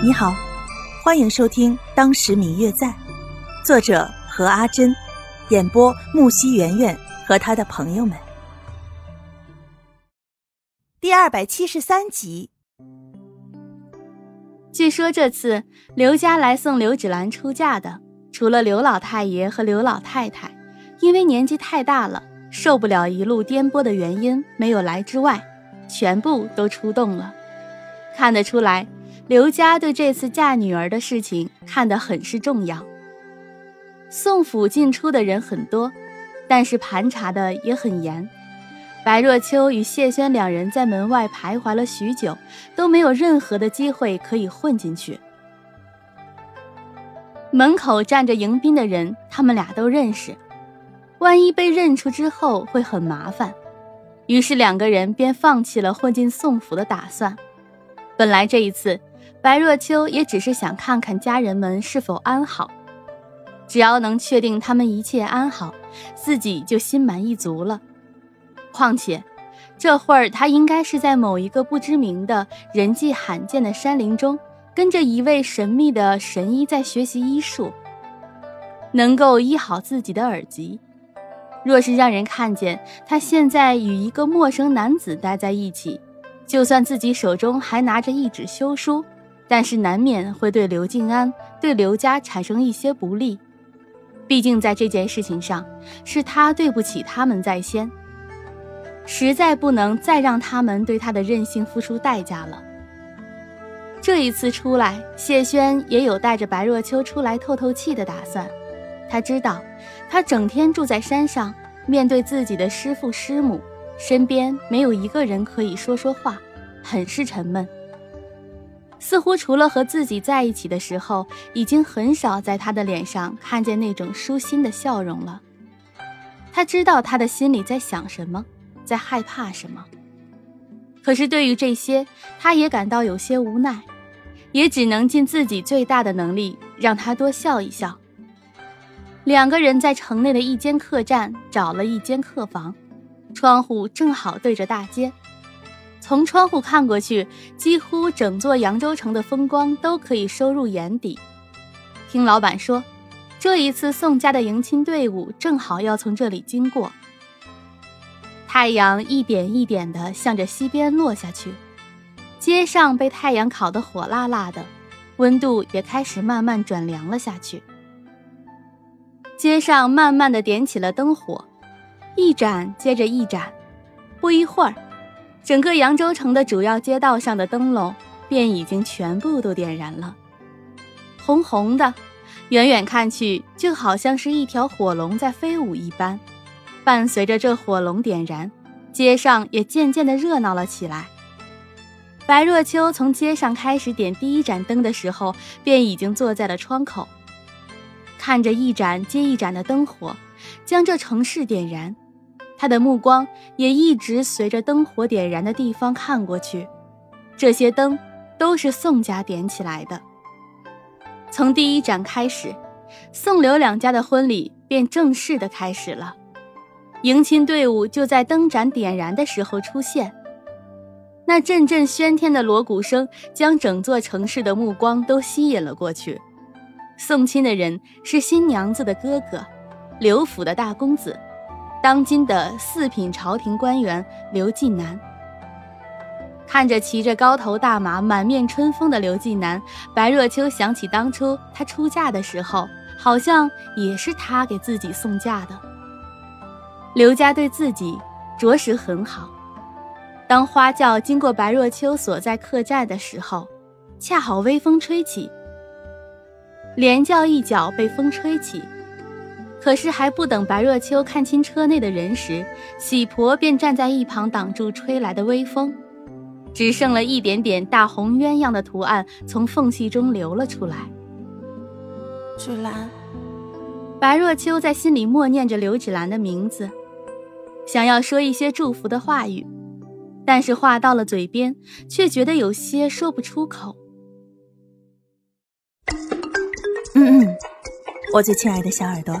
你好，欢迎收听《当时明月在》，作者何阿珍，演播木西圆圆和他的朋友们。第二百七十三集。据说这次刘家来送刘芷兰出嫁的，除了刘老太爷和刘老太太，因为年纪太大了，受不了一路颠簸的原因没有来之外，全部都出动了。看得出来。刘家对这次嫁女儿的事情看得很是重要。宋府进出的人很多，但是盘查的也很严。白若秋与谢轩两人在门外徘徊了许久，都没有任何的机会可以混进去。门口站着迎宾的人，他们俩都认识，万一被认出之后会很麻烦。于是两个人便放弃了混进宋府的打算。本来这一次。白若秋也只是想看看家人们是否安好，只要能确定他们一切安好，自己就心满意足了。况且，这会儿他应该是在某一个不知名的人迹罕见的山林中，跟着一位神秘的神医在学习医术，能够医好自己的耳疾。若是让人看见他现在与一个陌生男子待在一起，就算自己手中还拿着一纸休书。但是难免会对刘静安、对刘家产生一些不利，毕竟在这件事情上是他对不起他们在先，实在不能再让他们对他的任性付出代价了。这一次出来，谢轩也有带着白若秋出来透透气的打算。他知道，他整天住在山上，面对自己的师父师母，身边没有一个人可以说说话，很是沉闷。似乎除了和自己在一起的时候，已经很少在他的脸上看见那种舒心的笑容了。他知道他的心里在想什么，在害怕什么。可是对于这些，他也感到有些无奈，也只能尽自己最大的能力让他多笑一笑。两个人在城内的一间客栈找了一间客房，窗户正好对着大街。从窗户看过去，几乎整座扬州城的风光都可以收入眼底。听老板说，这一次宋家的迎亲队伍正好要从这里经过。太阳一点一点地向着西边落下去，街上被太阳烤得火辣辣的，温度也开始慢慢转凉了下去。街上慢慢地点起了灯火，一盏接着一盏，不一会儿。整个扬州城的主要街道上的灯笼便已经全部都点燃了，红红的，远远看去就好像是一条火龙在飞舞一般。伴随着这火龙点燃，街上也渐渐的热闹了起来。白若秋从街上开始点第一盏灯的时候，便已经坐在了窗口，看着一盏接一盏的灯火，将这城市点燃。他的目光也一直随着灯火点燃的地方看过去，这些灯都是宋家点起来的。从第一盏开始，宋刘两家的婚礼便正式的开始了。迎亲队伍就在灯盏点燃的时候出现，那阵阵喧天的锣鼓声将整座城市的目光都吸引了过去。送亲的人是新娘子的哥哥，刘府的大公子。当今的四品朝廷官员刘进南，看着骑着高头大马、满面春风的刘进南，白若秋想起当初她出嫁的时候，好像也是他给自己送嫁的。刘家对自己着实很好。当花轿经过白若秋所在客栈的时候，恰好微风吹起，连轿一脚被风吹起。可是还不等白若秋看清车内的人时，喜婆便站在一旁挡住吹来的微风，只剩了一点点大红鸳鸯的图案从缝隙中流了出来。芷兰，白若秋在心里默念着刘芷兰的名字，想要说一些祝福的话语，但是话到了嘴边，却觉得有些说不出口。嗯嗯，我最亲爱的小耳朵。